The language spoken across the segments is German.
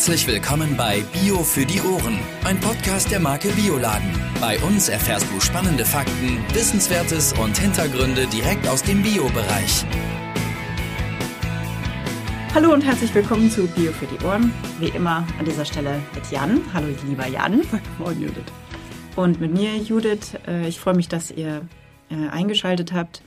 Herzlich willkommen bei Bio für die Ohren, ein Podcast der Marke Bioladen. Bei uns erfährst du spannende Fakten, Wissenswertes und Hintergründe direkt aus dem Bio-Bereich. Hallo und herzlich willkommen zu Bio für die Ohren. Wie immer an dieser Stelle mit Jan. Hallo lieber Jan. Moin Judith. Und mit mir Judith. Äh, ich freue mich, dass ihr äh, eingeschaltet habt.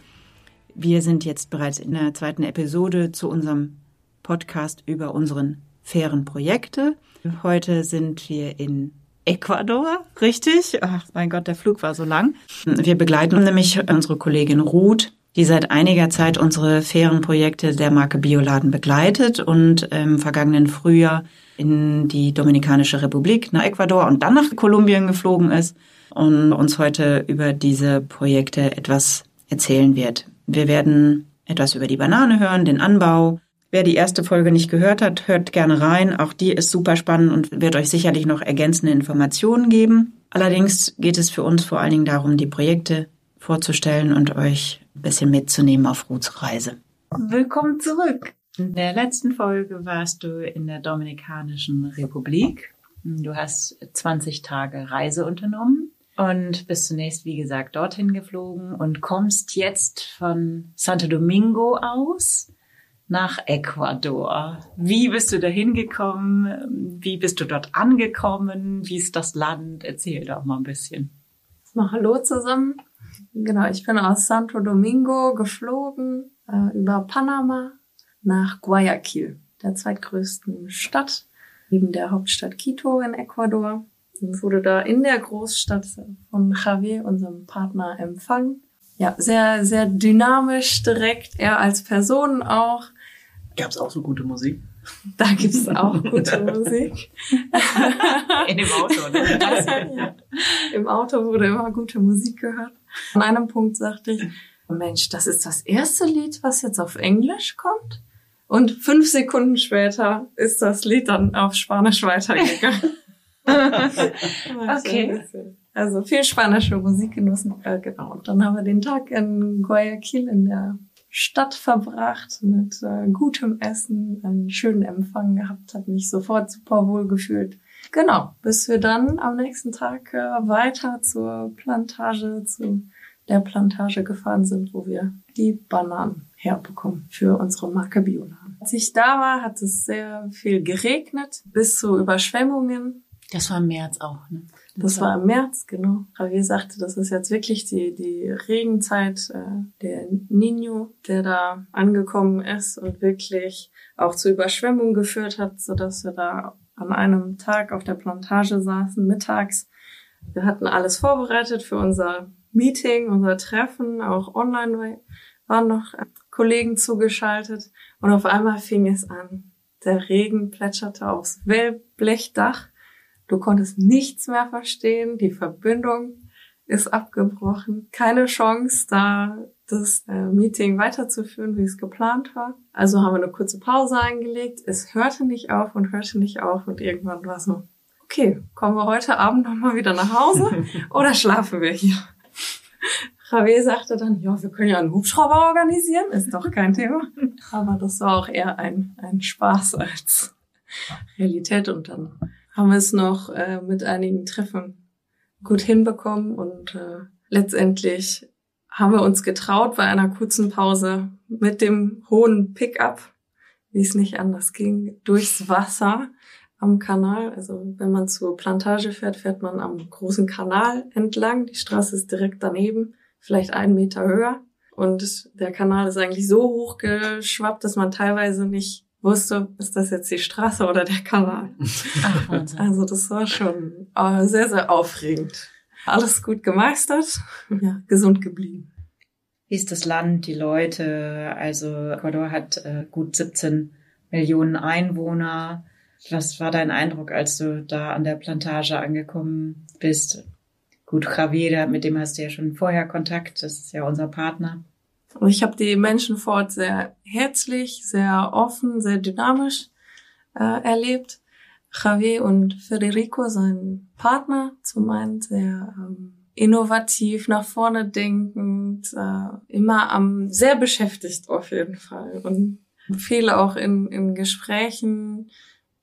Wir sind jetzt bereits in der zweiten Episode zu unserem Podcast über unseren fairen Projekte. Heute sind wir in Ecuador, richtig? Ach mein Gott, der Flug war so lang. Wir begleiten nämlich unsere Kollegin Ruth, die seit einiger Zeit unsere fairen Projekte der Marke Bioladen begleitet und im vergangenen Frühjahr in die Dominikanische Republik, nach Ecuador und dann nach Kolumbien geflogen ist und uns heute über diese Projekte etwas erzählen wird. Wir werden etwas über die Banane hören, den Anbau, Wer die erste Folge nicht gehört hat, hört gerne rein. Auch die ist super spannend und wird euch sicherlich noch ergänzende Informationen geben. Allerdings geht es für uns vor allen Dingen darum, die Projekte vorzustellen und euch ein bisschen mitzunehmen auf Ruths Reise. Willkommen zurück. In der letzten Folge warst du in der Dominikanischen Republik. Du hast 20 Tage Reise unternommen und bist zunächst, wie gesagt, dorthin geflogen und kommst jetzt von Santo Domingo aus nach Ecuador. Wie bist du da hingekommen? Wie bist du dort angekommen? Wie ist das Land? Erzähl doch mal ein bisschen. Mal hallo zusammen. Genau, ich bin aus Santo Domingo geflogen äh, über Panama nach Guayaquil, der zweitgrößten Stadt neben der Hauptstadt Quito in Ecuador. Und wurde da in der Großstadt von Javier, unserem Partner, empfangen ja, sehr, sehr dynamisch direkt, er als Person auch. Gab es auch so gute Musik? Da gibt es auch gute Musik. In dem Auto, ne? ja. Im Auto wurde immer gute Musik gehört. An einem Punkt sagte ich, Mensch, das ist das erste Lied, was jetzt auf Englisch kommt. Und fünf Sekunden später ist das Lied dann auf Spanisch weitergegangen. okay. Also viel spanische Musik genossen. Äh, genau. Und dann haben wir den Tag in Guayaquil in der Stadt verbracht mit äh, gutem Essen, einen schönen Empfang gehabt, hat mich sofort super wohl gefühlt. Genau, bis wir dann am nächsten Tag äh, weiter zur Plantage, zu der Plantage gefahren sind, wo wir die Bananen herbekommen für unsere Marke Bioladen. Als ich da war, hat es sehr viel geregnet, bis zu Überschwemmungen. Das war im März auch, ne? Das war im März, genau. Javier sagte, das ist jetzt wirklich die, die Regenzeit, äh, der Nino, der da angekommen ist und wirklich auch zu Überschwemmungen geführt hat, so dass wir da an einem Tag auf der Plantage saßen, mittags. Wir hatten alles vorbereitet für unser Meeting, unser Treffen, auch online waren noch Kollegen zugeschaltet und auf einmal fing es an. Der Regen plätscherte aufs Wellblechdach Du konntest nichts mehr verstehen. Die Verbindung ist abgebrochen. Keine Chance, da das äh, Meeting weiterzuführen, wie es geplant war. Also haben wir eine kurze Pause eingelegt. Es hörte nicht auf und hörte nicht auf und irgendwann war so, okay, kommen wir heute Abend nochmal wieder nach Hause oder schlafen wir hier? Javier sagte dann, ja, wir können ja einen Hubschrauber organisieren, ist doch kein Thema. Aber das war auch eher ein, ein Spaß als Realität und dann haben wir es noch äh, mit einigen Treffen gut hinbekommen und äh, letztendlich haben wir uns getraut bei einer kurzen Pause mit dem hohen Pickup, wie es nicht anders ging, durchs Wasser am Kanal. Also wenn man zur Plantage fährt, fährt man am großen Kanal entlang. Die Straße ist direkt daneben, vielleicht einen Meter höher. Und der Kanal ist eigentlich so hoch geschwappt, dass man teilweise nicht wusste, ist das jetzt die Straße oder der Kanal? Ach, also das war schon äh, sehr, sehr aufregend. Alles gut gemeistert, ja, gesund geblieben. Wie ist das Land, die Leute? Also Ecuador hat äh, gut 17 Millionen Einwohner. Was war dein Eindruck, als du da an der Plantage angekommen bist? Gut, Javier, mit dem hast du ja schon vorher Kontakt, das ist ja unser Partner. Und ich habe die Menschen vor Ort sehr herzlich, sehr offen, sehr dynamisch äh, erlebt. Javier und Federico, sein Partner, zum einen sehr ähm, innovativ, nach vorne denkend, äh, immer am sehr beschäftigt auf jeden Fall und viel auch in, in Gesprächen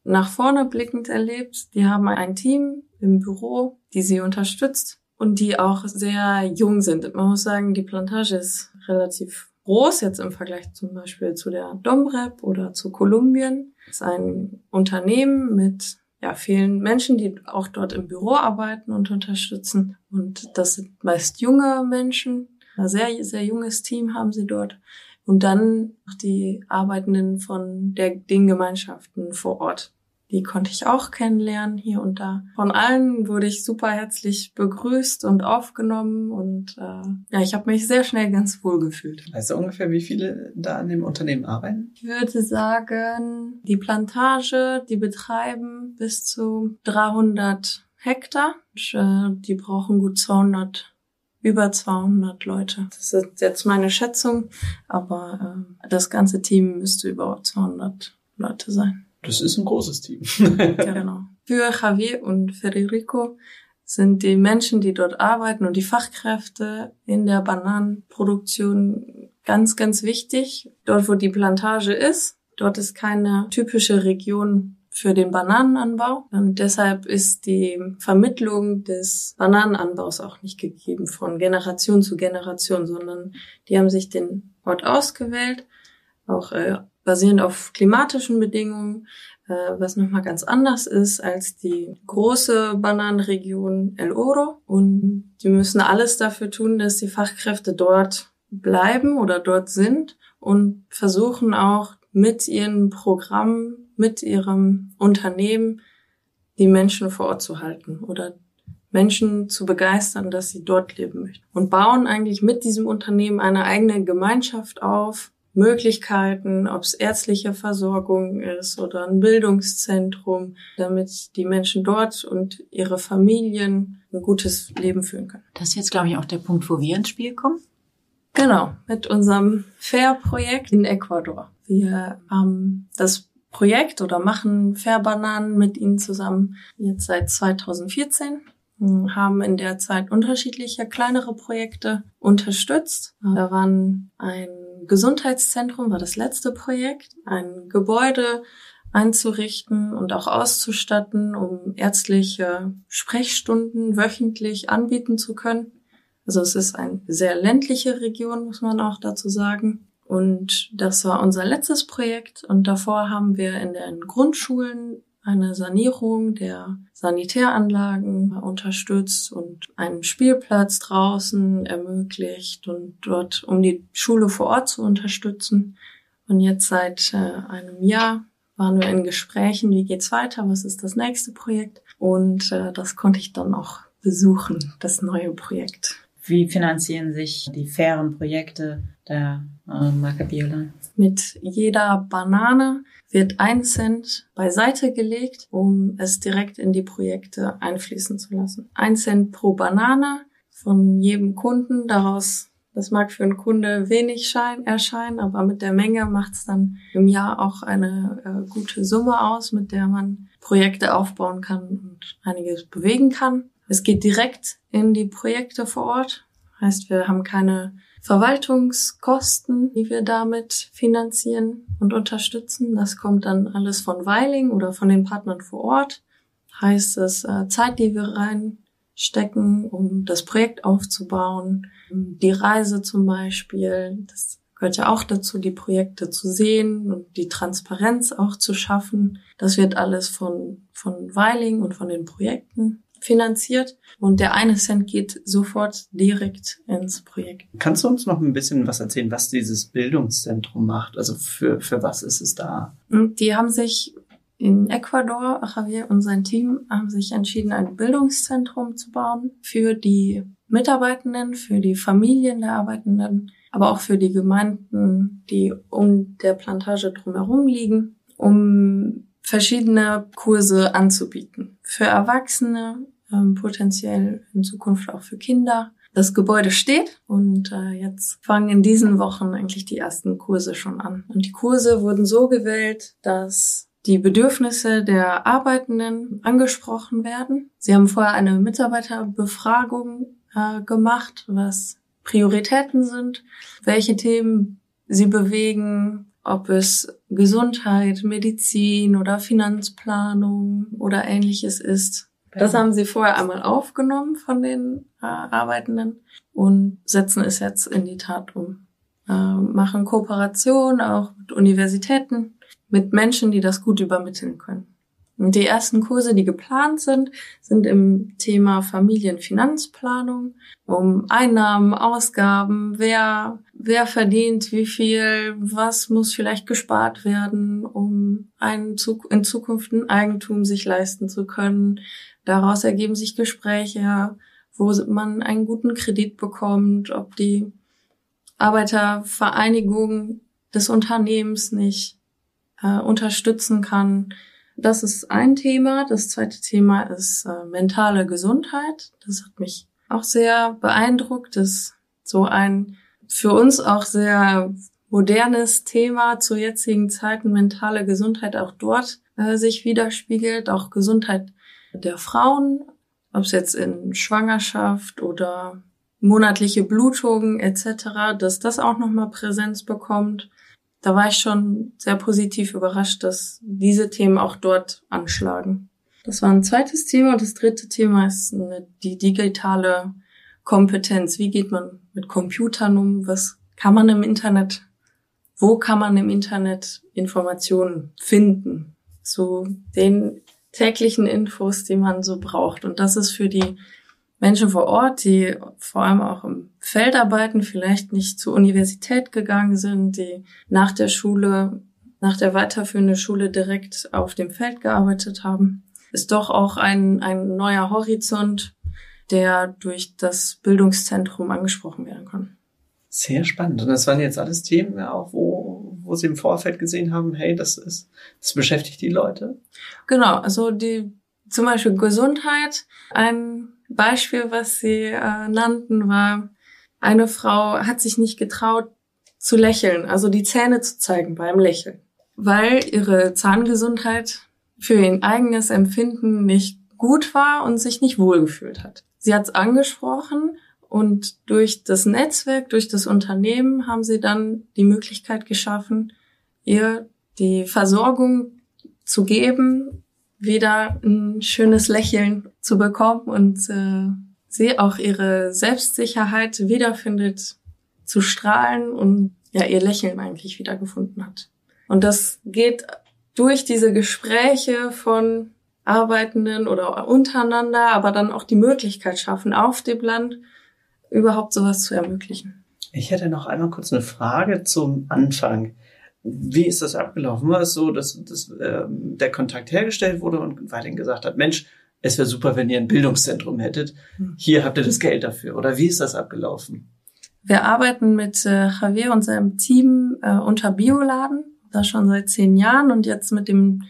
nach vorne blickend erlebt. Die haben ein Team im Büro, die sie unterstützt und die auch sehr jung sind. Man muss sagen, die Plantage ist relativ groß, jetzt im Vergleich zum Beispiel zu der Domrep oder zu Kolumbien. Es ist ein Unternehmen mit ja, vielen Menschen, die auch dort im Büro arbeiten und unterstützen. Und das sind meist junge Menschen. Ein sehr, sehr junges Team haben sie dort. Und dann die Arbeitenden von der, den Gemeinschaften vor Ort. Die konnte ich auch kennenlernen hier und da. Von allen wurde ich super herzlich begrüßt und aufgenommen und äh, ja, ich habe mich sehr schnell ganz wohl gefühlt. Weißt du ungefähr, wie viele da an dem Unternehmen arbeiten? Ich würde sagen, die Plantage, die betreiben bis zu 300 Hektar. Und, äh, die brauchen gut 200 über 200 Leute. Das ist jetzt meine Schätzung, aber äh, das ganze Team müsste über 200 Leute sein. Das ist ein großes Team. ja, genau. Für Javier und Federico sind die Menschen, die dort arbeiten und die Fachkräfte in der Bananenproduktion ganz, ganz wichtig. Dort, wo die Plantage ist, dort ist keine typische Region für den Bananenanbau. Und deshalb ist die Vermittlung des Bananenanbaus auch nicht gegeben von Generation zu Generation, sondern die haben sich den Ort ausgewählt, auch äh, basierend auf klimatischen Bedingungen, äh, was nochmal ganz anders ist als die große Bananenregion El Oro. Und die müssen alles dafür tun, dass die Fachkräfte dort bleiben oder dort sind und versuchen auch mit ihren Programmen, mit ihrem Unternehmen die Menschen vor Ort zu halten oder Menschen zu begeistern, dass sie dort leben möchten. Und bauen eigentlich mit diesem Unternehmen eine eigene Gemeinschaft auf, Möglichkeiten, ob es ärztliche Versorgung ist oder ein Bildungszentrum, damit die Menschen dort und ihre Familien ein gutes Leben führen können. Das ist jetzt, glaube ich, auch der Punkt, wo wir ins Spiel kommen. Genau, mit unserem Fair-Projekt in Ecuador. Wir haben das Projekt oder machen Fair-Bananen mit ihnen zusammen jetzt seit 2014 haben in der Zeit unterschiedliche kleinere Projekte unterstützt. Da waren ein Gesundheitszentrum, war das letzte Projekt, ein Gebäude einzurichten und auch auszustatten, um ärztliche Sprechstunden wöchentlich anbieten zu können. Also es ist eine sehr ländliche Region, muss man auch dazu sagen. Und das war unser letztes Projekt. Und davor haben wir in den Grundschulen eine Sanierung der Sanitäranlagen unterstützt und einen Spielplatz draußen ermöglicht und dort, um die Schule vor Ort zu unterstützen. Und jetzt seit äh, einem Jahr waren wir in Gesprächen, wie geht's weiter, was ist das nächste Projekt? Und äh, das konnte ich dann auch besuchen, das neue Projekt. Wie finanzieren sich die fairen Projekte der äh, Marke Biolan? Mit jeder Banane wird ein Cent beiseite gelegt, um es direkt in die Projekte einfließen zu lassen. Ein Cent pro Banane von jedem Kunden. Daraus, das mag für einen Kunde wenig schein, erscheinen, aber mit der Menge macht es dann im Jahr auch eine äh, gute Summe aus, mit der man Projekte aufbauen kann und einiges bewegen kann. Es geht direkt in die Projekte vor Ort. Heißt, wir haben keine Verwaltungskosten, die wir damit finanzieren und unterstützen. Das kommt dann alles von Weiling oder von den Partnern vor Ort. Heißt es äh, Zeit, die wir reinstecken, um das Projekt aufzubauen. Die Reise zum Beispiel, das gehört ja auch dazu, die Projekte zu sehen und die Transparenz auch zu schaffen. Das wird alles von, von Weiling und von den Projekten finanziert und der eine Cent geht sofort direkt ins Projekt. Kannst du uns noch ein bisschen was erzählen, was dieses Bildungszentrum macht? Also für, für was ist es da? Die haben sich in Ecuador, Javier und sein Team haben sich entschieden, ein Bildungszentrum zu bauen für die Mitarbeitenden, für die Familien der Arbeitenden, aber auch für die Gemeinden, die um der Plantage drumherum liegen, um verschiedene Kurse anzubieten. Für Erwachsene, ähm, potenziell in Zukunft auch für Kinder. Das Gebäude steht und äh, jetzt fangen in diesen Wochen eigentlich die ersten Kurse schon an. Und die Kurse wurden so gewählt, dass die Bedürfnisse der Arbeitenden angesprochen werden. Sie haben vorher eine Mitarbeiterbefragung äh, gemacht, was Prioritäten sind, welche Themen sie bewegen, ob es Gesundheit, Medizin oder Finanzplanung oder ähnliches ist. Das haben sie vorher einmal aufgenommen von den äh, Arbeitenden und setzen es jetzt in die Tat um. Äh, machen Kooperation auch mit Universitäten, mit Menschen, die das gut übermitteln können. Und die ersten Kurse, die geplant sind, sind im Thema Familienfinanzplanung, um Einnahmen, Ausgaben, wer, wer verdient wie viel, was muss vielleicht gespart werden, um ein, in Zukunft ein Eigentum sich leisten zu können. Daraus ergeben sich Gespräche, wo man einen guten Kredit bekommt, ob die Arbeitervereinigung des Unternehmens nicht äh, unterstützen kann das ist ein Thema. Das zweite Thema ist äh, mentale Gesundheit. Das hat mich auch sehr beeindruckt. Das ist so ein für uns auch sehr modernes Thema zu jetzigen Zeiten, mentale Gesundheit auch dort äh, sich widerspiegelt, auch Gesundheit der Frauen, ob es jetzt in Schwangerschaft oder monatliche Blutungen etc., dass das auch nochmal Präsenz bekommt da war ich schon sehr positiv überrascht, dass diese Themen auch dort anschlagen. Das war ein zweites Thema und das dritte Thema ist die digitale Kompetenz. Wie geht man mit Computern um? Was kann man im Internet? Wo kann man im Internet Informationen finden? Zu den täglichen Infos, die man so braucht. Und das ist für die Menschen vor Ort, die vor allem auch im Feld arbeiten, vielleicht nicht zur Universität gegangen sind, die nach der Schule, nach der weiterführenden Schule direkt auf dem Feld gearbeitet haben, ist doch auch ein, ein neuer Horizont, der durch das Bildungszentrum angesprochen werden kann. Sehr spannend. Und das waren jetzt alles Themen, auch wo, wo Sie im Vorfeld gesehen haben, hey, das ist, das beschäftigt die Leute. Genau. Also die, zum Beispiel Gesundheit. Ein Beispiel, was Sie äh, nannten, war, eine Frau hat sich nicht getraut zu lächeln, also die Zähne zu zeigen beim Lächeln, weil ihre Zahngesundheit für ihr eigenes Empfinden nicht gut war und sich nicht wohlgefühlt hat. Sie hat es angesprochen und durch das Netzwerk, durch das Unternehmen haben sie dann die Möglichkeit geschaffen, ihr die Versorgung zu geben, wieder ein schönes Lächeln zu bekommen und äh, sie auch ihre Selbstsicherheit wiederfindet, zu strahlen und ja ihr Lächeln eigentlich wiedergefunden hat. Und das geht durch diese Gespräche von Arbeitenden oder untereinander, aber dann auch die Möglichkeit schaffen, auf dem Land überhaupt sowas zu ermöglichen. Ich hätte noch einmal kurz eine Frage zum Anfang. Wie ist das abgelaufen? War es so, dass, dass äh, der Kontakt hergestellt wurde und weiterhin gesagt hat, Mensch, es wäre super, wenn ihr ein Bildungszentrum hättet. Hm. Hier habt ihr das Geld dafür. Oder wie ist das abgelaufen? Wir arbeiten mit äh, Javier und seinem Team äh, unter Bioladen, das schon seit zehn Jahren. Und jetzt mit dem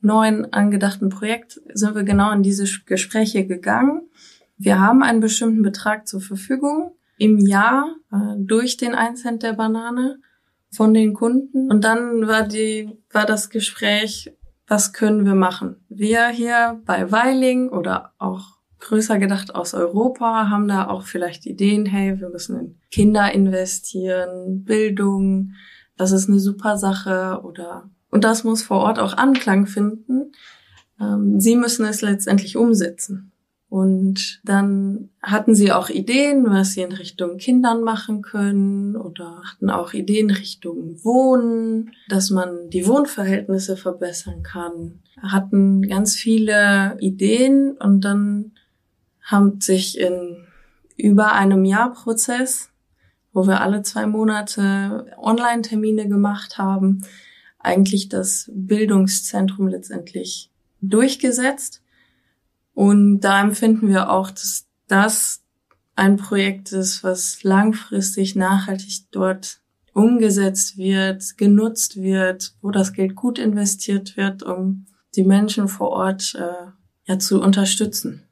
neuen angedachten Projekt sind wir genau in diese Gespräche gegangen. Wir haben einen bestimmten Betrag zur Verfügung im Jahr äh, durch den 1 Cent der Banane von den Kunden. Und dann war die, war das Gespräch, was können wir machen? Wir hier bei Weiling oder auch größer gedacht aus Europa haben da auch vielleicht Ideen, hey, wir müssen in Kinder investieren, Bildung, das ist eine super Sache oder und das muss vor Ort auch Anklang finden. Ähm, sie müssen es letztendlich umsetzen. Und dann hatten sie auch Ideen, was sie in Richtung Kindern machen können oder hatten auch Ideen Richtung Wohnen, dass man die Wohnverhältnisse verbessern kann. Hatten ganz viele Ideen und dann haben sich in über einem Jahr Prozess, wo wir alle zwei Monate Online-Termine gemacht haben, eigentlich das Bildungszentrum letztendlich durchgesetzt und da empfinden wir auch, dass das ein Projekt ist, was langfristig nachhaltig dort umgesetzt wird, genutzt wird, wo das Geld gut investiert wird, um die Menschen vor Ort äh, ja zu unterstützen.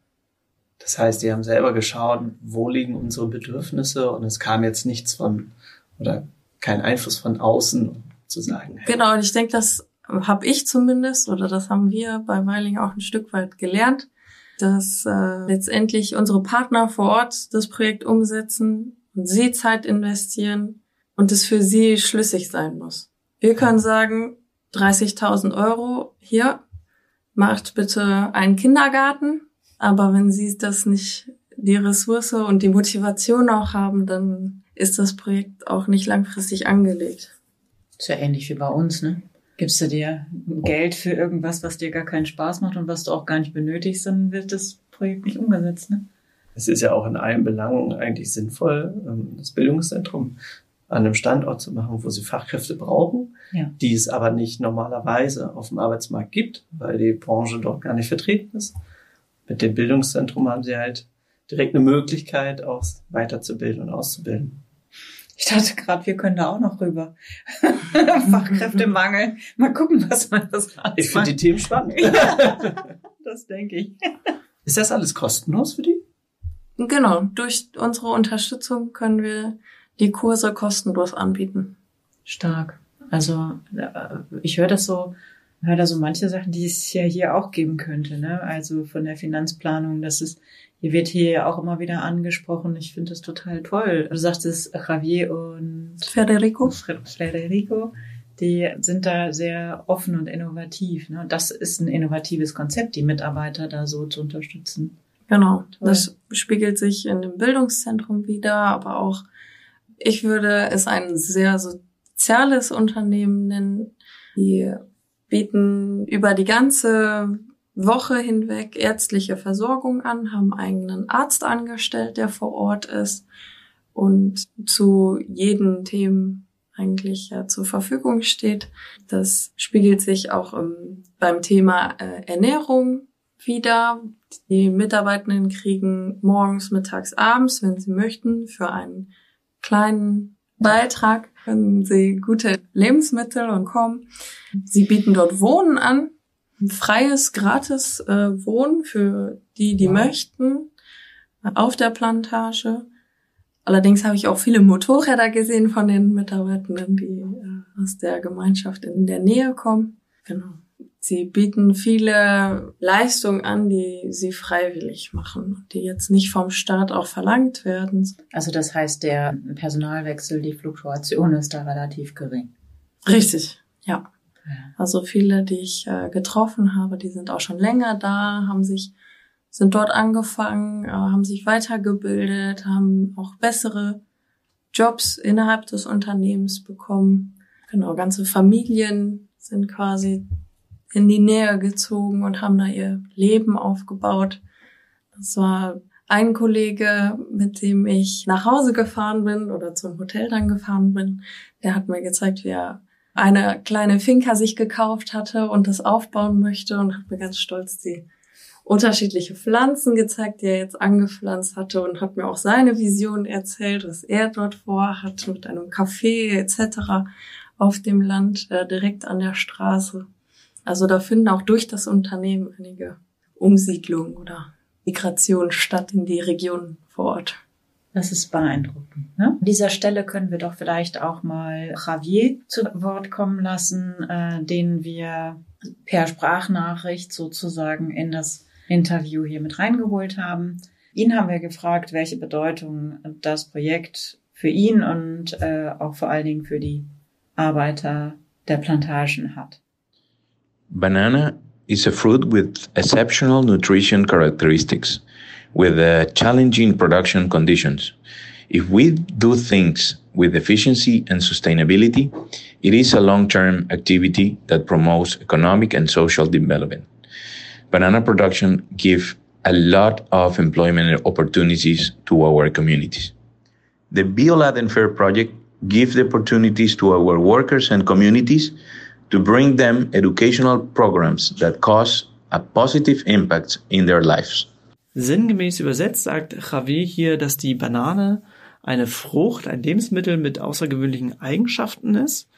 Das heißt, die haben selber geschaut, wo liegen unsere Bedürfnisse und es kam jetzt nichts von oder kein Einfluss von außen zu sagen. Hey. Genau, und ich denke, das habe ich zumindest oder das haben wir bei Weiling auch ein Stück weit gelernt, dass äh, letztendlich unsere Partner vor Ort das Projekt umsetzen und sie Zeit investieren und es für sie schlüssig sein muss. Wir können sagen, 30.000 Euro hier, macht bitte einen Kindergarten. Aber wenn Sie das nicht, die Ressource und die Motivation auch haben, dann ist das Projekt auch nicht langfristig angelegt. Ist ja ähnlich wie bei uns, ne? Gibst du dir Geld für irgendwas, was dir gar keinen Spaß macht und was du auch gar nicht benötigst, dann wird das Projekt nicht umgesetzt, ne? Es ist ja auch in allen Belangen eigentlich sinnvoll, ähm, das Bildungszentrum an einem Standort zu machen, wo sie Fachkräfte brauchen, ja. die es aber nicht normalerweise auf dem Arbeitsmarkt gibt, weil die Branche dort gar nicht vertreten ist. Mit dem Bildungszentrum haben sie halt direkt eine Möglichkeit, auch weiterzubilden und auszubilden. Ich dachte gerade, wir können da auch noch rüber. Fachkräftemangel. Mal gucken, was man das hat. Ich finde die Themen spannend. ja, das denke ich. Ist das alles kostenlos für die? Genau. Durch unsere Unterstützung können wir die Kurse kostenlos anbieten. Stark. Also äh, ich höre das so, höre da so manche Sachen, die es ja hier auch geben könnte. Ne? Also von der Finanzplanung, das ist, hier wird hier auch immer wieder angesprochen. Ich finde das total toll. Du sagtest Javier und Federico. Federico, die sind da sehr offen und innovativ. Ne? Das ist ein innovatives Konzept, die Mitarbeiter da so zu unterstützen. Genau. Toll. Das spiegelt sich in dem Bildungszentrum wieder, aber auch ich würde es ein sehr soziales Unternehmen nennen. Die bieten über die ganze Woche hinweg ärztliche Versorgung an, haben eigenen Arzt angestellt, der vor Ort ist und zu jeden Themen eigentlich ja, zur Verfügung steht. Das spiegelt sich auch im, beim Thema äh, Ernährung wieder. Die Mitarbeitenden kriegen morgens, mittags, abends, wenn sie möchten, für einen kleinen Beitrag können Sie gute Lebensmittel und kommen. Sie bieten dort Wohnen an, freies, gratis äh, Wohnen für die, die wow. möchten, auf der Plantage. Allerdings habe ich auch viele Motorräder gesehen von den Mitarbeitenden, die äh, aus der Gemeinschaft in der Nähe kommen. Genau. Sie bieten viele Leistungen an, die sie freiwillig machen, die jetzt nicht vom Staat auch verlangt werden. Also das heißt, der Personalwechsel, die Fluktuation ist da relativ gering. Richtig, ja. Also viele, die ich äh, getroffen habe, die sind auch schon länger da, haben sich, sind dort angefangen, äh, haben sich weitergebildet, haben auch bessere Jobs innerhalb des Unternehmens bekommen. Genau, ganze Familien sind quasi in die Nähe gezogen und haben da ihr Leben aufgebaut. Das war ein Kollege, mit dem ich nach Hause gefahren bin oder zum Hotel dann gefahren bin. Der hat mir gezeigt, wie er eine kleine Finca sich gekauft hatte und das aufbauen möchte und hat mir ganz stolz die unterschiedliche Pflanzen gezeigt, die er jetzt angepflanzt hatte und hat mir auch seine Vision erzählt, was er dort vorhat mit einem Café etc. auf dem Land äh, direkt an der Straße. Also da finden auch durch das Unternehmen einige Umsiedlungen oder Migrationen statt in die Region vor Ort. Das ist beeindruckend. Ne? An dieser Stelle können wir doch vielleicht auch mal Javier zu Wort kommen lassen, äh, den wir per Sprachnachricht sozusagen in das Interview hier mit reingeholt haben. Ihn haben wir gefragt, welche Bedeutung das Projekt für ihn und äh, auch vor allen Dingen für die Arbeiter der Plantagen hat. Banana is a fruit with exceptional nutrition characteristics, with uh, challenging production conditions. If we do things with efficiency and sustainability, it is a long-term activity that promotes economic and social development. Banana production gives a lot of employment opportunities to our communities. The BioLad Fair project gives the opportunities to our workers and communities to bring them educational programs that cause a positive impact in their lives. Sinngemäß übersetzt sagt Javier hier, dass die Banane eine Frucht, ein Lebensmittel mit außergewöhnlichen Eigenschaften ist.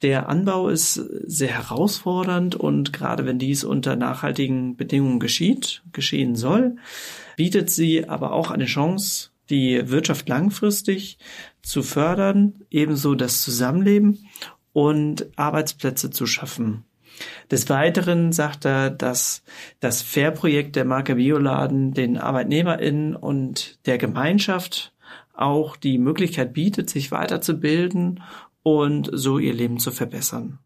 Der Anbau ist sehr herausfordernd und gerade wenn dies unter nachhaltigen Bedingungen geschieht, geschehen soll, bietet sie aber auch eine Chance, die Wirtschaft langfristig zu fördern, ebenso das Zusammenleben und Arbeitsplätze zu schaffen. Des Weiteren sagt er, dass das Fair-Projekt der Marke Bioladen den ArbeitnehmerInnen und der Gemeinschaft auch die Möglichkeit bietet, sich weiterzubilden und so ihr Leben zu verbessern.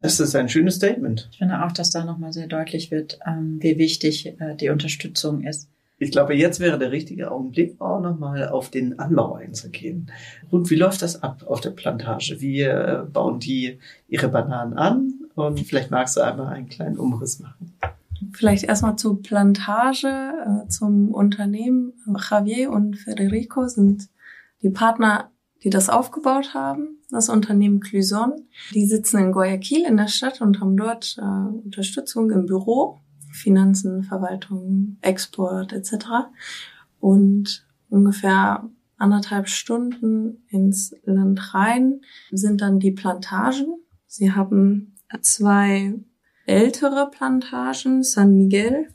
Das ist ein schönes Statement. Ich finde auch, dass da nochmal sehr deutlich wird, ähm, wie wichtig äh, die Unterstützung ist. Ich glaube, jetzt wäre der richtige Augenblick, auch nochmal auf den Anbau einzugehen. Und wie läuft das ab auf der Plantage? Wie äh, bauen die ihre Bananen an? Und vielleicht magst du einmal einen kleinen Umriss machen. Vielleicht erstmal zur Plantage, äh, zum Unternehmen. Javier und Federico sind die Partner, die das aufgebaut haben, das Unternehmen Cluson. Die sitzen in Guayaquil in der Stadt und haben dort äh, Unterstützung im Büro, Finanzen, Verwaltung, Export etc. Und ungefähr anderthalb Stunden ins Land rein sind dann die Plantagen. Sie haben zwei ältere Plantagen, San Miguel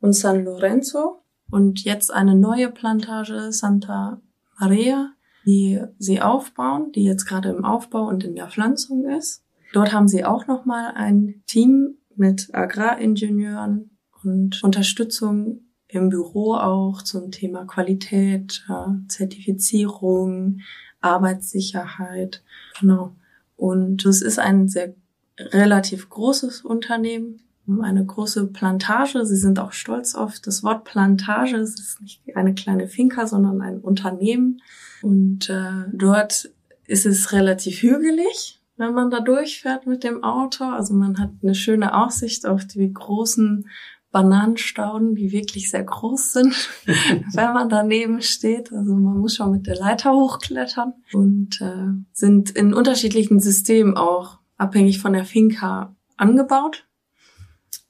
und San Lorenzo und jetzt eine neue Plantage, Santa Maria, die sie aufbauen, die jetzt gerade im Aufbau und in der Pflanzung ist. Dort haben sie auch nochmal ein Team mit Agraringenieuren und Unterstützung im Büro auch zum Thema Qualität, äh, Zertifizierung, Arbeitssicherheit. Genau. Und es ist ein sehr relativ großes Unternehmen, eine große Plantage. Sie sind auch stolz auf das Wort Plantage. Es ist nicht eine kleine Finca, sondern ein Unternehmen. Und äh, dort ist es relativ hügelig, wenn man da durchfährt mit dem Auto. Also man hat eine schöne Aussicht auf die großen Bananenstauden, die wirklich sehr groß sind, wenn man daneben steht. Also man muss schon mit der Leiter hochklettern und äh, sind in unterschiedlichen Systemen auch abhängig von der Finca angebaut.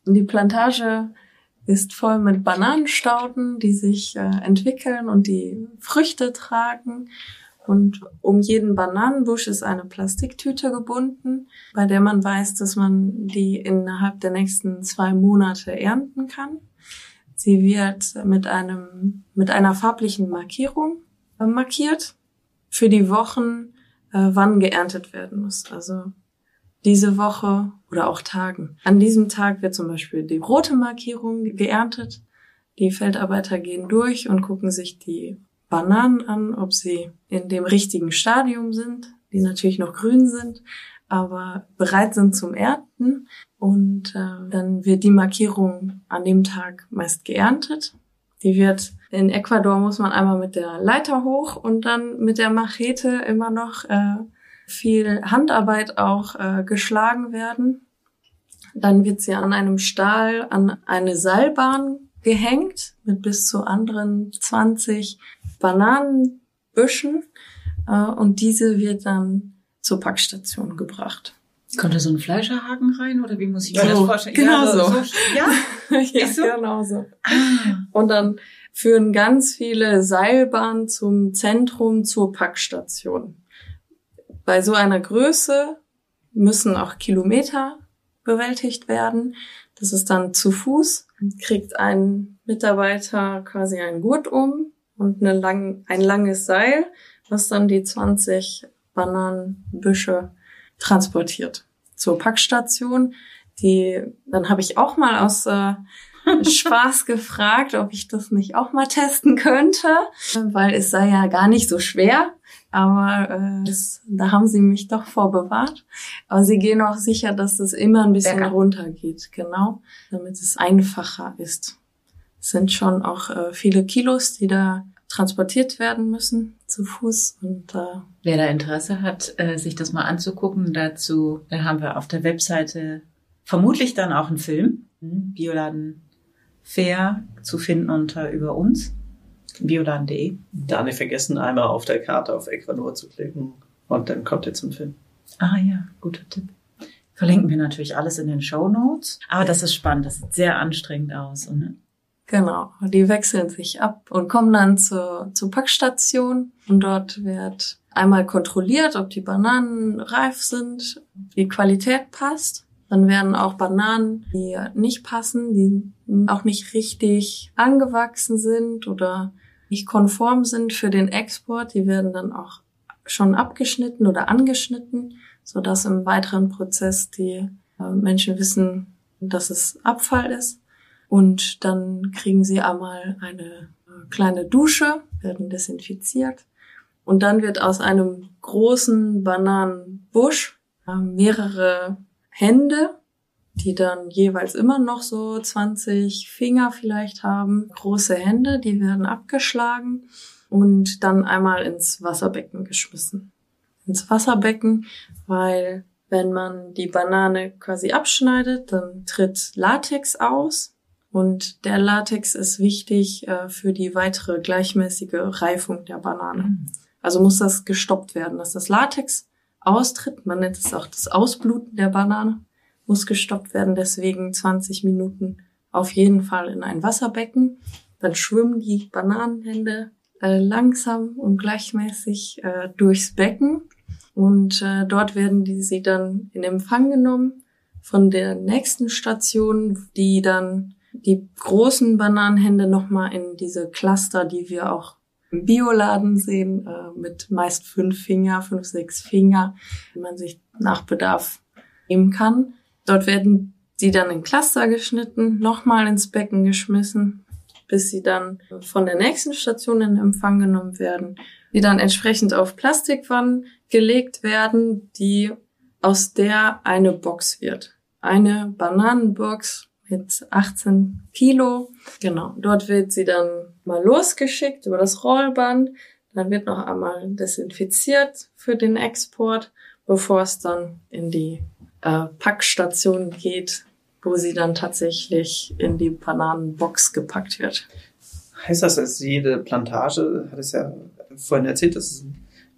Und die Plantage ist voll mit Bananenstauden, die sich äh, entwickeln und die Früchte tragen. Und um jeden Bananenbusch ist eine Plastiktüte gebunden, bei der man weiß, dass man die innerhalb der nächsten zwei Monate ernten kann. Sie wird mit einem, mit einer farblichen Markierung äh, markiert für die Wochen, äh, wann geerntet werden muss. Also diese Woche oder auch Tagen. An diesem Tag wird zum Beispiel die rote Markierung geerntet. Die Feldarbeiter gehen durch und gucken sich die Bananen an, ob sie in dem richtigen Stadium sind, die natürlich noch grün sind, aber bereit sind zum Ernten. Und äh, dann wird die Markierung an dem Tag meist geerntet. Die wird in Ecuador muss man einmal mit der Leiter hoch und dann mit der Machete immer noch äh, viel Handarbeit auch äh, geschlagen werden. Dann wird sie an einem Stahl an eine Seilbahn gehängt mit bis zu anderen 20 Bananenbüschen äh, und diese wird dann zur Packstation gebracht. Kommt da so ein Fleischerhaken rein oder wie muss ich mir so, das vorstellen? Genau ja, so. so. Ja, ja, so? genau so. Ah. Und dann führen ganz viele Seilbahnen zum Zentrum zur Packstation. Bei so einer Größe müssen auch Kilometer bewältigt werden. Das ist dann zu Fuß. Kriegt ein Mitarbeiter quasi einen Gurt um und eine lang, ein langes Seil, was dann die 20 Bananenbüsche transportiert zur Packstation. Die, dann habe ich auch mal aus äh, Spaß gefragt, ob ich das nicht auch mal testen könnte, weil es sei ja gar nicht so schwer. Aber äh, das, da haben sie mich doch vorbewahrt. Aber sie gehen auch sicher, dass es immer ein bisschen Bergab. runtergeht, genau, damit es einfacher ist. Es sind schon auch äh, viele Kilos, die da transportiert werden müssen zu Fuß und äh, Wer da Interesse hat, äh, sich das mal anzugucken, dazu da haben wir auf der Webseite vermutlich dann auch einen Film, hm, Bioladen Fair zu finden unter über uns, bioladen.de. Da nicht vergessen, einmal auf der Karte auf Ecuador zu klicken und dann kommt ihr zum Film. Ah ja, guter Tipp. Verlinken wir natürlich alles in den Show Notes. Aber das ist spannend, das sieht sehr anstrengend aus. Und, ne? Genau, die wechseln sich ab und kommen dann zur, zur Packstation und dort wird einmal kontrolliert, ob die Bananen reif sind, die Qualität passt. Dann werden auch Bananen, die nicht passen, die auch nicht richtig angewachsen sind oder nicht konform sind für den Export, die werden dann auch schon abgeschnitten oder angeschnitten, so dass im weiteren Prozess die äh, Menschen wissen, dass es Abfall ist. Und dann kriegen sie einmal eine äh, kleine Dusche, werden desinfiziert Und dann wird aus einem großen Bananenbusch äh, mehrere Hände, die dann jeweils immer noch so 20 Finger vielleicht haben, große Hände, die werden abgeschlagen und dann einmal ins Wasserbecken geschmissen. Ins Wasserbecken, weil wenn man die Banane quasi abschneidet, dann tritt Latex aus und der Latex ist wichtig äh, für die weitere gleichmäßige Reifung der Banane. Mhm. Also muss das gestoppt werden, dass das Latex austritt. Man nennt es auch das Ausbluten der Banane. Muss gestoppt werden, deswegen 20 Minuten auf jeden Fall in ein Wasserbecken. Dann schwimmen die Bananenhände äh, langsam und gleichmäßig äh, durchs Becken. Und äh, dort werden die sie dann in Empfang genommen von der nächsten Station, die dann die großen Bananenhände nochmal in diese Cluster, die wir auch im Bioladen sehen, äh, mit meist fünf Finger, fünf, sechs Finger, die man sich nach Bedarf nehmen kann. Dort werden sie dann in Cluster geschnitten, nochmal ins Becken geschmissen, bis sie dann von der nächsten Station in Empfang genommen werden, die dann entsprechend auf Plastikwannen gelegt werden, die aus der eine Box wird. Eine Bananenbox mit 18 Kilo. Genau, dort wird sie dann mal losgeschickt über das Rollband. Dann wird noch einmal desinfiziert für den Export, bevor es dann in die äh, Packstation geht, wo sie dann tatsächlich in die Bananenbox gepackt wird. Heißt das, dass jede Plantage, hat es ja vorhin erzählt, dass es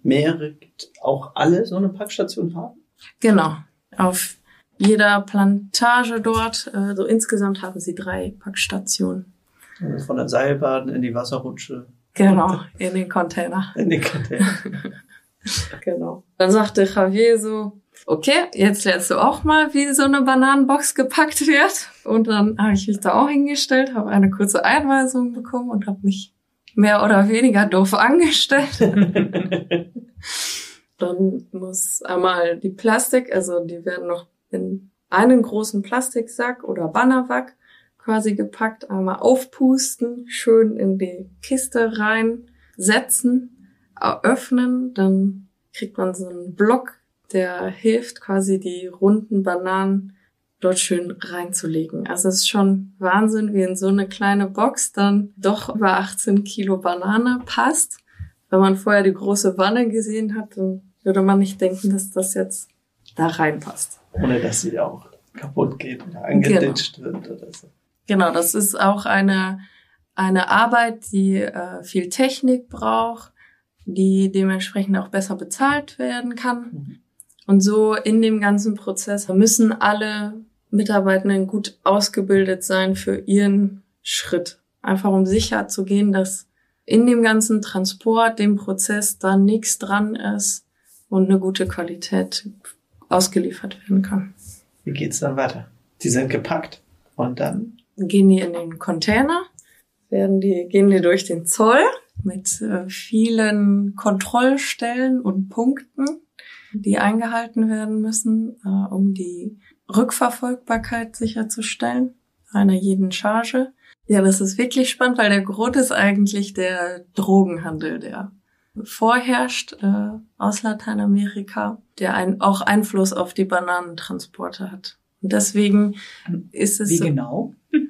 mehrere gibt, auch alle so eine Packstation haben? Genau. Auf jeder Plantage dort. Äh, so insgesamt haben sie drei Packstationen. Also von der Seilbahn in die Wasserrutsche. Genau, in den Container. In den Container. genau. Dann sagte Javier so, okay, jetzt lernst du auch mal, wie so eine Bananenbox gepackt wird. Und dann habe ich mich da auch hingestellt, habe eine kurze Einweisung bekommen und habe mich mehr oder weniger doof angestellt. dann muss einmal die Plastik, also die werden noch in einen großen Plastiksack oder Bannerwack quasi gepackt, einmal aufpusten, schön in die Kiste reinsetzen, öffnen, dann kriegt man so einen Block, der hilft quasi die runden Bananen dort schön reinzulegen. Also es ist schon Wahnsinn, wie in so eine kleine Box dann doch über 18 Kilo Banane passt. Wenn man vorher die große Wanne gesehen hat, dann würde man nicht denken, dass das jetzt da reinpasst ohne dass sie auch kaputt geht oder angeditscht genau. wird oder so. Genau, das ist auch eine, eine Arbeit, die äh, viel Technik braucht, die dementsprechend auch besser bezahlt werden kann. Mhm. Und so in dem ganzen Prozess müssen alle Mitarbeitenden gut ausgebildet sein für ihren Schritt. Einfach um sicher zu gehen, dass in dem ganzen Transport, dem Prozess da nichts dran ist und eine gute Qualität ausgeliefert werden kann. Wie geht's dann weiter? Die sind gepackt und dann? Gehen die in den Container, werden die, gehen die durch den Zoll mit äh, vielen Kontrollstellen und Punkten, die eingehalten werden müssen, äh, um die Rückverfolgbarkeit sicherzustellen einer jeden Charge. Ja, das ist wirklich spannend, weil der Grund ist eigentlich der Drogenhandel, der vorherrscht äh, aus Lateinamerika, der ein, auch Einfluss auf die Bananentransporte hat. Und deswegen ist es. Wie genau?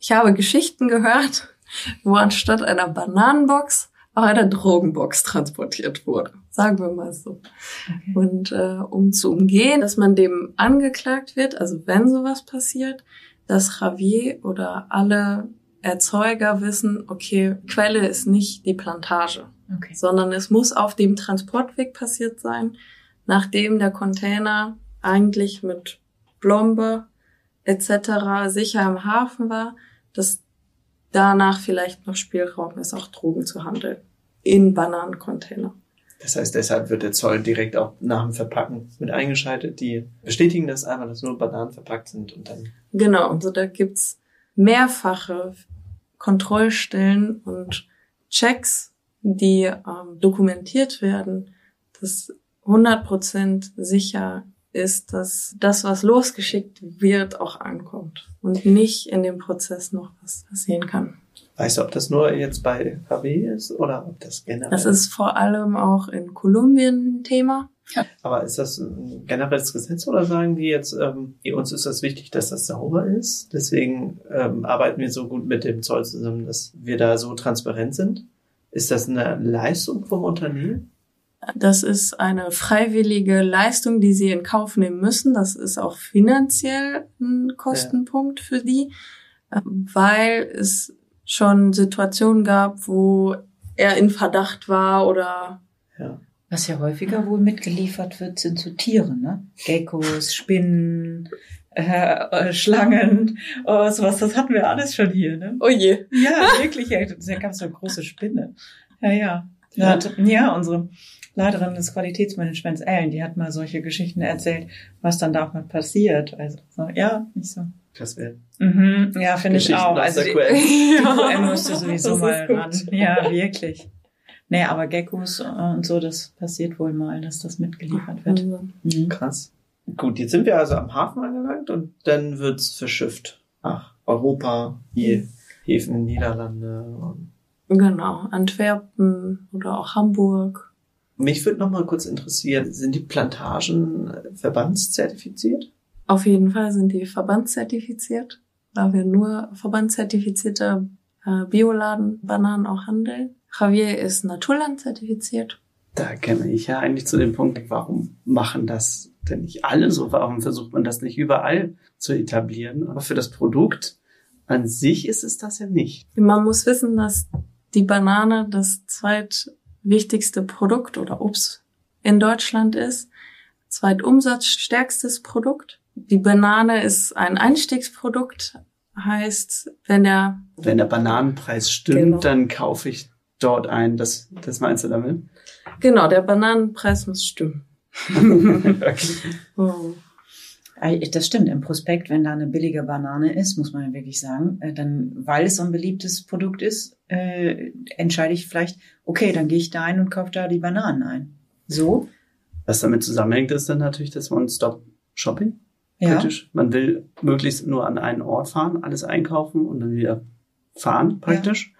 Ich habe Geschichten gehört, wo anstatt einer Bananenbox auch eine Drogenbox transportiert wurde. Sagen wir mal so. Okay. Und äh, um zu umgehen, dass man dem angeklagt wird, also wenn sowas passiert, dass Javier oder alle Erzeuger wissen, okay, Quelle ist nicht die Plantage okay. sondern es muss auf dem Transportweg passiert sein, nachdem der Container eigentlich mit Blombe etc. sicher im Hafen war, dass danach vielleicht noch Spielraum ist, auch Drogen zu handeln in Bananencontainer. Das heißt, deshalb wird der Zoll direkt auch nach dem Verpacken mit eingeschaltet. Die bestätigen das einfach, dass nur Bananen verpackt sind und dann. Genau, also da gibt's mehrfache Kontrollstellen und Checks, die ähm, dokumentiert werden, dass 100% sicher ist, dass das, was losgeschickt wird, auch ankommt und nicht in dem Prozess noch was passieren kann. Weißt du, ob das nur jetzt bei VW ist oder ob das generell? Das ist vor allem auch in Kolumbien ein Thema. Aber ist das ein generelles Gesetz oder sagen die jetzt, ähm, uns ist das wichtig, dass das sauber ist? Deswegen ähm, arbeiten wir so gut mit dem Zoll zusammen, dass wir da so transparent sind? Ist das eine Leistung vom Unternehmen? Das ist eine freiwillige Leistung, die sie in Kauf nehmen müssen. Das ist auch finanziell ein Kostenpunkt ja. für die, weil es schon Situationen gab, wo er in Verdacht war oder ja. Was ja häufiger wohl mitgeliefert wird, sind so Tiere, ne? Geckos, Spinnen, äh, äh, Schlangen, oh, sowas, das hatten wir alles schon hier, ne? Oh je. Ja, wirklich, da gab es so eine große Spinne. Ja, ja. Ja, ja unsere Leiterin des Qualitätsmanagements, Ellen, die hat mal solche Geschichten erzählt, was dann da auch mal passiert. Also, so, ja, nicht so. Das wäre. Mhm, ja, finde ich auch. Also, die, die QM müsste sowieso mal ran. Ja, wirklich. Nee, aber Geckos und so, das passiert wohl mal, dass das mitgeliefert wird. Mhm. Krass. Gut, jetzt sind wir also am Hafen angelangt und dann wird's verschifft nach Europa, die Häfen, Niederlande. genau, Antwerpen oder auch Hamburg. Mich würde noch mal kurz interessieren, sind die Plantagen verbandszertifiziert? Auf jeden Fall sind die verbandszertifiziert, da wir nur verbandszertifizierte äh, Bioladen-Bananen auch handeln. Javier ist Naturland zertifiziert. Da käme ich ja eigentlich zu dem Punkt, warum machen das denn nicht alle so? Warum versucht man das nicht überall zu etablieren? Aber für das Produkt an sich ist es das ja nicht. Man muss wissen, dass die Banane das zweitwichtigste Produkt oder Obst in Deutschland ist. Zweitumsatzstärkstes Produkt. Die Banane ist ein Einstiegsprodukt, heißt, wenn der wenn der Bananenpreis stimmt, genau. dann kaufe ich dort ein. Das, das meinst du damit? Genau, der Bananenpreis muss stimmen. okay. oh. Das stimmt. Im Prospekt, wenn da eine billige Banane ist, muss man ja wirklich sagen, äh, dann, weil es so ein beliebtes Produkt ist, äh, entscheide ich vielleicht, okay, dann gehe ich da ein und kaufe da die Bananen ein. So. Was damit zusammenhängt, ist dann natürlich das One-Stop-Shopping. Ja. Man will möglichst nur an einen Ort fahren, alles einkaufen und dann wieder fahren, praktisch. Ja.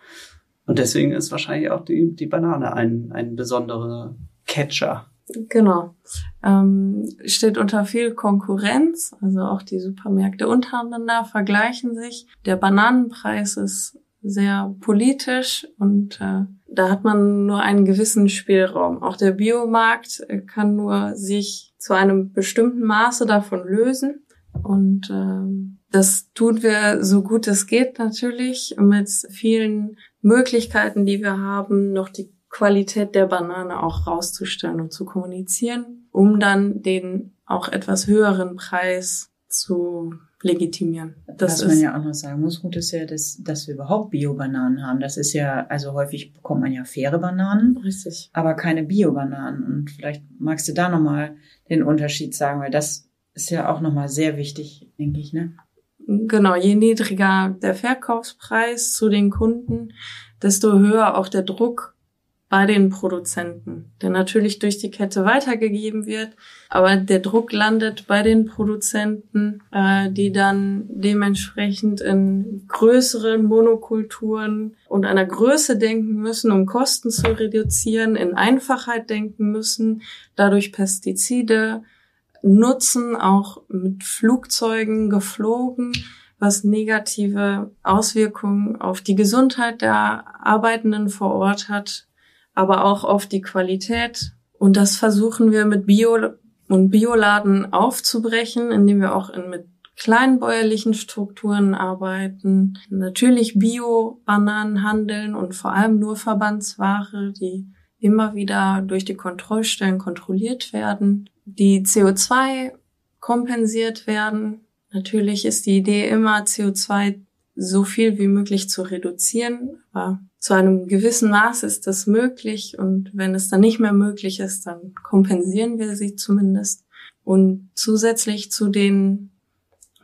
Und deswegen ist wahrscheinlich auch die, die Banane ein, ein besonderer Catcher. Genau. Ähm, steht unter viel Konkurrenz, also auch die Supermärkte untereinander vergleichen sich. Der Bananenpreis ist sehr politisch und äh, da hat man nur einen gewissen Spielraum. Auch der Biomarkt kann nur sich zu einem bestimmten Maße davon lösen. Und äh, das tun wir so gut es geht natürlich mit vielen Möglichkeiten, die wir haben, noch die Qualität der Banane auch rauszustellen und zu kommunizieren, um dann den auch etwas höheren Preis zu legitimieren. Das Was man ja auch noch sagen muss, gut ist ja, dass, dass wir überhaupt Bio-Bananen haben. Das ist ja, also häufig bekommt man ja faire Bananen. Richtig. Aber keine Bio-Bananen. Und vielleicht magst du da nochmal den Unterschied sagen, weil das ist ja auch nochmal sehr wichtig, denke ich, ne? Genau, je niedriger der Verkaufspreis zu den Kunden, desto höher auch der Druck bei den Produzenten, der natürlich durch die Kette weitergegeben wird, aber der Druck landet bei den Produzenten, äh, die dann dementsprechend in größeren Monokulturen und einer Größe denken müssen, um Kosten zu reduzieren, in Einfachheit denken müssen, dadurch Pestizide, nutzen, auch mit Flugzeugen geflogen, was negative Auswirkungen auf die Gesundheit der Arbeitenden vor Ort hat, aber auch auf die Qualität. Und das versuchen wir mit Bio- und Bioladen aufzubrechen, indem wir auch in, mit kleinbäuerlichen Strukturen arbeiten, natürlich Bio-Bananen handeln und vor allem nur Verbandsware, die immer wieder durch die Kontrollstellen kontrolliert werden die CO2 kompensiert werden. Natürlich ist die Idee immer, CO2 so viel wie möglich zu reduzieren, aber zu einem gewissen Maß ist das möglich und wenn es dann nicht mehr möglich ist, dann kompensieren wir sie zumindest. Und zusätzlich zu den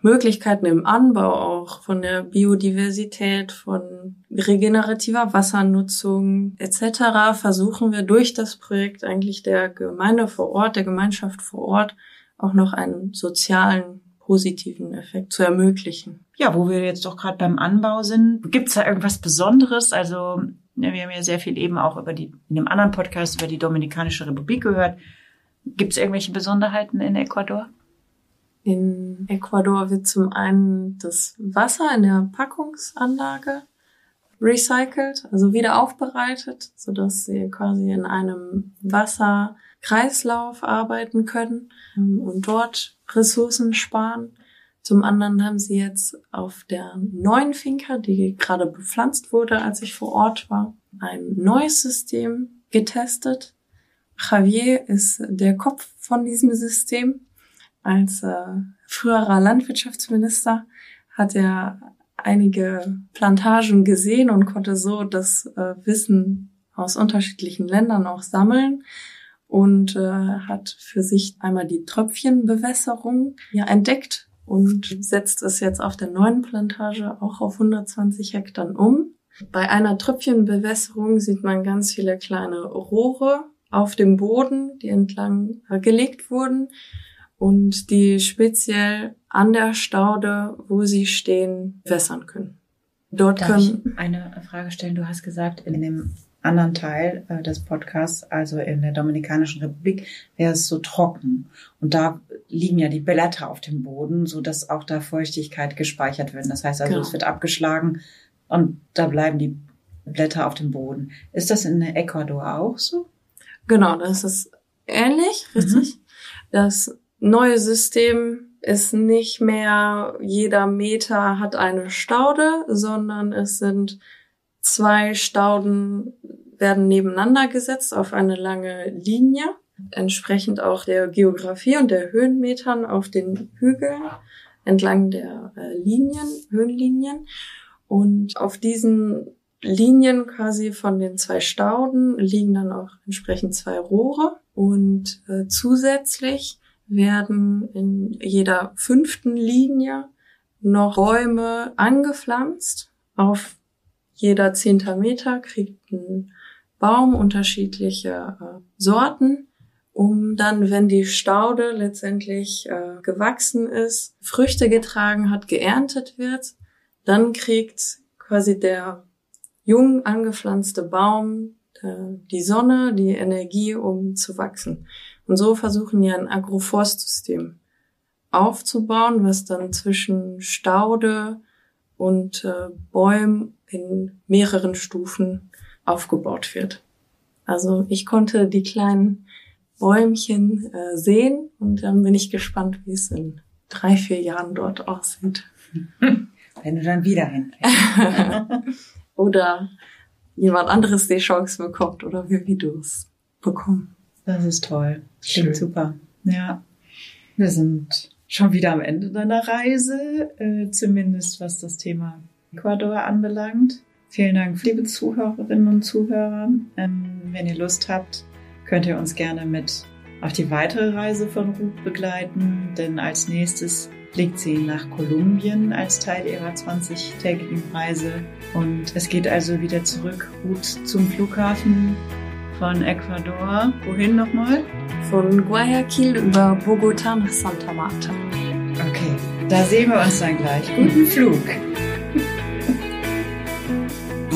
Möglichkeiten im Anbau auch von der Biodiversität, von regenerativer Wassernutzung etc. versuchen wir durch das Projekt eigentlich der Gemeinde vor Ort, der Gemeinschaft vor Ort auch noch einen sozialen positiven Effekt zu ermöglichen. Ja, wo wir jetzt doch gerade beim Anbau sind, gibt es da irgendwas Besonderes? Also ja, wir haben ja sehr viel eben auch über die in dem anderen Podcast über die Dominikanische Republik gehört. Gibt es irgendwelche Besonderheiten in Ecuador? In Ecuador wird zum einen das Wasser in der Packungsanlage recycelt, also wieder aufbereitet, so dass sie quasi in einem Wasserkreislauf arbeiten können ähm, und dort Ressourcen sparen. Zum anderen haben sie jetzt auf der neuen Finca, die gerade bepflanzt wurde, als ich vor Ort war, ein neues System getestet. Javier ist der Kopf von diesem System. Als äh, früherer Landwirtschaftsminister hat er einige Plantagen gesehen und konnte so das äh, Wissen aus unterschiedlichen Ländern auch sammeln und äh, hat für sich einmal die Tröpfchenbewässerung ja entdeckt und setzt es jetzt auf der neuen Plantage auch auf 120 Hektar um. Bei einer Tröpfchenbewässerung sieht man ganz viele kleine Rohre auf dem Boden, die entlang äh, gelegt wurden und die speziell an der Staude, wo sie stehen, wässern können. Dort Darf können ich eine Frage stellen. Du hast gesagt, in dem anderen Teil äh, des Podcasts, also in der Dominikanischen Republik, wäre es so trocken. Und da liegen ja die Blätter auf dem Boden, so dass auch da Feuchtigkeit gespeichert wird. Das heißt also, genau. es wird abgeschlagen und da bleiben die Blätter auf dem Boden. Ist das in Ecuador auch so? Genau, das ist ähnlich, richtig. Mhm. Das neue System ist nicht mehr jeder Meter hat eine Staude, sondern es sind zwei Stauden werden nebeneinander gesetzt auf eine lange Linie, entsprechend auch der Geografie und der Höhenmetern auf den Hügeln entlang der äh, Linien, Höhenlinien. Und auf diesen Linien quasi von den zwei Stauden liegen dann auch entsprechend zwei Rohre und äh, zusätzlich werden in jeder fünften Linie noch Bäume angepflanzt. Auf jeder zehnter Meter kriegt ein Baum unterschiedliche äh, Sorten, um dann, wenn die Staude letztendlich äh, gewachsen ist, Früchte getragen hat, geerntet wird, dann kriegt quasi der jung angepflanzte Baum äh, die Sonne, die Energie, um zu wachsen. Und so versuchen wir ein Agroforstsystem aufzubauen, was dann zwischen Staude und äh, Bäumen in mehreren Stufen aufgebaut wird. Also ich konnte die kleinen Bäumchen äh, sehen und dann bin ich gespannt, wie es in drei, vier Jahren dort aussieht. Wenn du dann wieder hin. oder jemand anderes die Chance bekommt oder wir Videos bekommen. Das ist toll. Klingt Schön. super. Ja. Wir sind schon wieder am Ende deiner Reise, äh, zumindest was das Thema Ecuador anbelangt. Vielen Dank, liebe Zuhörerinnen und Zuhörer. Ähm, wenn ihr Lust habt, könnt ihr uns gerne mit auf die weitere Reise von Ruth begleiten, denn als nächstes fliegt sie nach Kolumbien als Teil ihrer 20-tägigen Reise. Und es geht also wieder zurück, Ruth zum Flughafen von Ecuador. Wohin nochmal? Von Guayaquil über Bogotá nach Santa Marta. Okay, da sehen wir uns dann gleich. Guten Flug.